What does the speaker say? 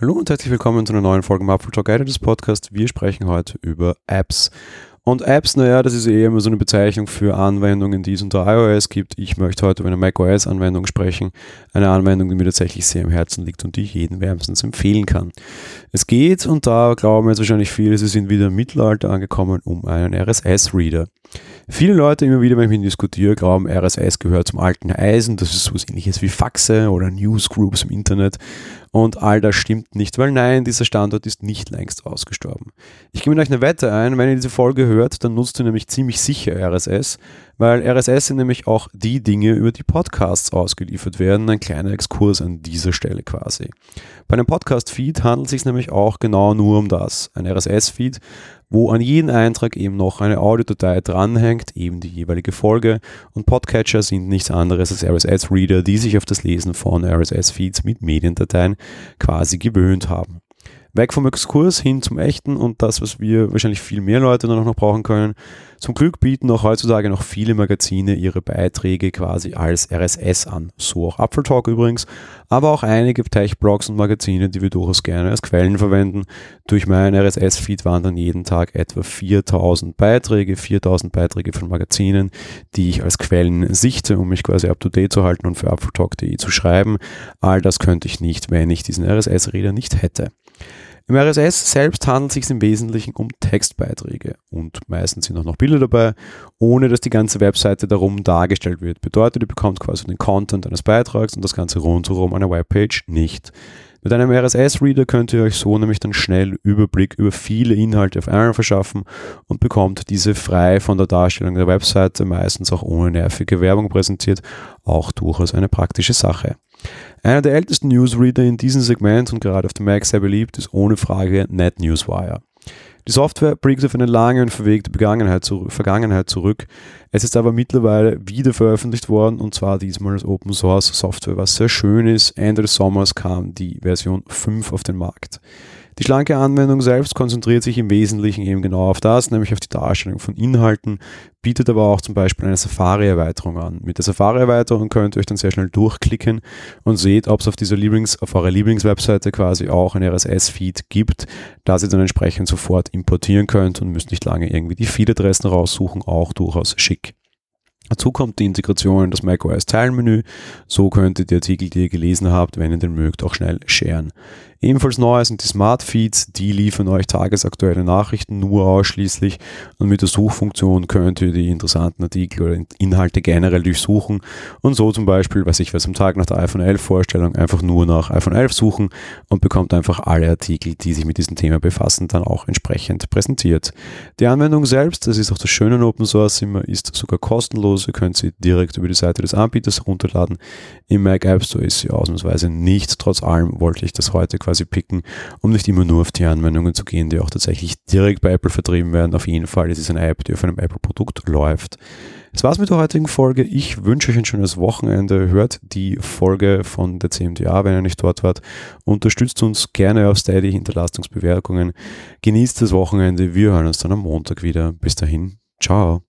Hallo und herzlich willkommen zu einer neuen Folge im Apple Talk Guide des Podcasts. Wir sprechen heute über Apps. Und Apps, naja, das ist eh immer so eine Bezeichnung für Anwendungen, die es unter iOS gibt. Ich möchte heute über eine macOS-Anwendung sprechen. Eine Anwendung, die mir tatsächlich sehr im Herzen liegt und die ich jedem wärmstens empfehlen kann. Es geht, und da glauben jetzt wahrscheinlich viele, sie sind wieder im Mittelalter angekommen, um einen RSS-Reader. Viele Leute immer wieder, wenn ich mit diskutiere, glauben, RSS gehört zum alten Eisen. Das ist so ähnliches wie Faxe oder Newsgroups im Internet. Und all das stimmt nicht, weil nein, dieser Standort ist nicht längst ausgestorben. Ich gebe mit euch eine Wette ein, wenn ihr diese Folge hört, dann nutzt ihr nämlich ziemlich sicher RSS, weil RSS sind nämlich auch die Dinge, über die Podcasts ausgeliefert werden. Ein kleiner Exkurs an dieser Stelle quasi. Bei einem Podcast-Feed handelt es sich nämlich auch genau nur um das. Ein RSS-Feed wo an jeden Eintrag eben noch eine Audiodatei dranhängt, eben die jeweilige Folge. Und Podcatcher sind nichts anderes als RSS-Reader, die sich auf das Lesen von RSS-Feeds mit Mediendateien quasi gewöhnt haben. Weg vom Exkurs hin zum Echten und das, was wir wahrscheinlich viel mehr Leute noch brauchen können. Zum Glück bieten auch heutzutage noch viele Magazine ihre Beiträge quasi als RSS an. So auch Apfeltalk übrigens, aber auch einige Tech-Blogs und Magazine, die wir durchaus gerne als Quellen verwenden. Durch meinen RSS-Feed wandern jeden Tag etwa 4000 Beiträge, 4000 Beiträge von Magazinen, die ich als Quellen sichte, um mich quasi up-to-date zu halten und für apfeltalk.de zu schreiben. All das könnte ich nicht, wenn ich diesen RSS-Reader nicht hätte. Im RSS selbst handelt es sich im Wesentlichen um Textbeiträge und meistens sind auch noch Bilder dabei, ohne dass die ganze Webseite darum dargestellt wird. Bedeutet, ihr bekommt quasi den Content eines Beitrags und das Ganze rundherum einer Webpage nicht. Mit einem RSS-Reader könnt ihr euch so nämlich dann schnell Überblick über viele Inhalte auf einmal verschaffen und bekommt diese frei von der Darstellung der Webseite, meistens auch ohne nervige Werbung präsentiert, auch durchaus eine praktische Sache. Einer der ältesten Newsreader in diesem Segment und gerade auf dem Mac sehr beliebt ist ohne Frage NetNewsWire. Die Software blickt auf eine lange und verwegte Vergangenheit zurück. Es ist aber mittlerweile wieder veröffentlicht worden und zwar diesmal als Open Source Software, was sehr schön ist. Ende des Sommers kam die Version 5 auf den Markt. Die schlanke Anwendung selbst konzentriert sich im Wesentlichen eben genau auf das, nämlich auf die Darstellung von Inhalten, bietet aber auch zum Beispiel eine Safari-Erweiterung an. Mit der Safari-Erweiterung könnt ihr euch dann sehr schnell durchklicken und seht, ob es auf dieser Lieblings-, auf eurer Lieblingswebseite quasi auch ein RSS-Feed gibt, das ihr dann entsprechend sofort importieren könnt und müsst nicht lange irgendwie die Feed-Adressen raussuchen, auch durchaus schick. Dazu kommt die Integration in das macOS Teilmenü. So könnt ihr die Artikel, die ihr gelesen habt, wenn ihr den mögt, auch schnell sharen. Ebenfalls neu sind die Smart Feeds, die liefern euch tagesaktuelle Nachrichten nur ausschließlich und mit der Suchfunktion könnt ihr die interessanten Artikel oder Inhalte generell durchsuchen und so zum Beispiel, was ich was am Tag nach der iPhone 11 Vorstellung einfach nur nach iPhone 11 suchen und bekommt einfach alle Artikel, die sich mit diesem Thema befassen, dann auch entsprechend präsentiert. Die Anwendung selbst, das ist auch das Schöne an Open Source ist sogar kostenlos. Ihr könnt sie direkt über die Seite des Anbieters herunterladen. Im Mac App Store ist sie ausnahmsweise nicht. Trotz allem wollte ich das heute quasi picken, um nicht immer nur auf die Anwendungen zu gehen, die auch tatsächlich direkt bei Apple vertrieben werden. Auf jeden Fall ist es eine App, die auf einem Apple-Produkt läuft. Das war's mit der heutigen Folge. Ich wünsche euch ein schönes Wochenende. Hört die Folge von der CMDA, wenn ihr nicht dort wart. Unterstützt uns gerne auf Steady, hinterlasst. Genießt das Wochenende. Wir hören uns dann am Montag wieder. Bis dahin. Ciao.